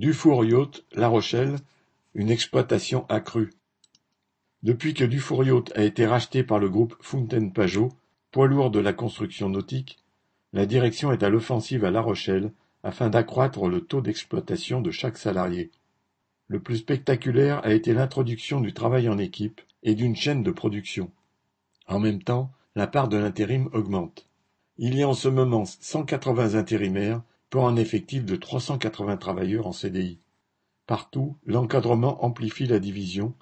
Dufour Yacht La Rochelle, une exploitation accrue. Depuis que Dufour Yacht a été racheté par le groupe Fountaine-Pajot, poids lourd de la construction nautique, la direction est à l'offensive à La Rochelle afin d'accroître le taux d'exploitation de chaque salarié. Le plus spectaculaire a été l'introduction du travail en équipe et d'une chaîne de production. En même temps, la part de l'intérim augmente. Il y a en ce moment 180 intérimaires pour un effectif de 380 travailleurs en CDI. Partout, l'encadrement amplifie la division,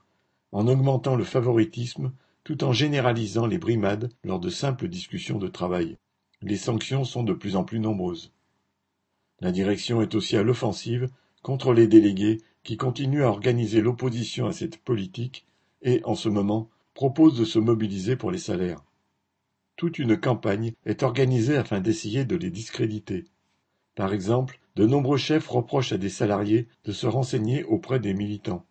en augmentant le favoritisme tout en généralisant les brimades lors de simples discussions de travail. Les sanctions sont de plus en plus nombreuses. La direction est aussi à l'offensive contre les délégués qui continuent à organiser l'opposition à cette politique et, en ce moment, proposent de se mobiliser pour les salaires. Toute une campagne est organisée afin d'essayer de les discréditer. Par exemple, de nombreux chefs reprochent à des salariés de se renseigner auprès des militants.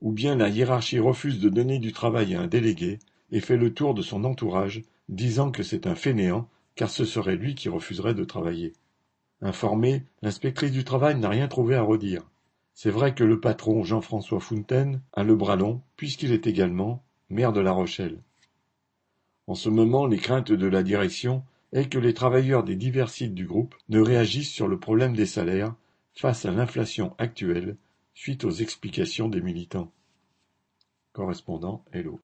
Ou bien la hiérarchie refuse de donner du travail à un délégué et fait le tour de son entourage, disant que c'est un fainéant, car ce serait lui qui refuserait de travailler. Informée, l'inspectrice du travail n'a rien trouvé à redire. C'est vrai que le patron Jean-François Fontaine a le bras long, puisqu'il est également maire de La Rochelle. En ce moment, les craintes de la direction est que les travailleurs des divers sites du groupe ne réagissent sur le problème des salaires face à l'inflation actuelle suite aux explications des militants. Correspondant Hello.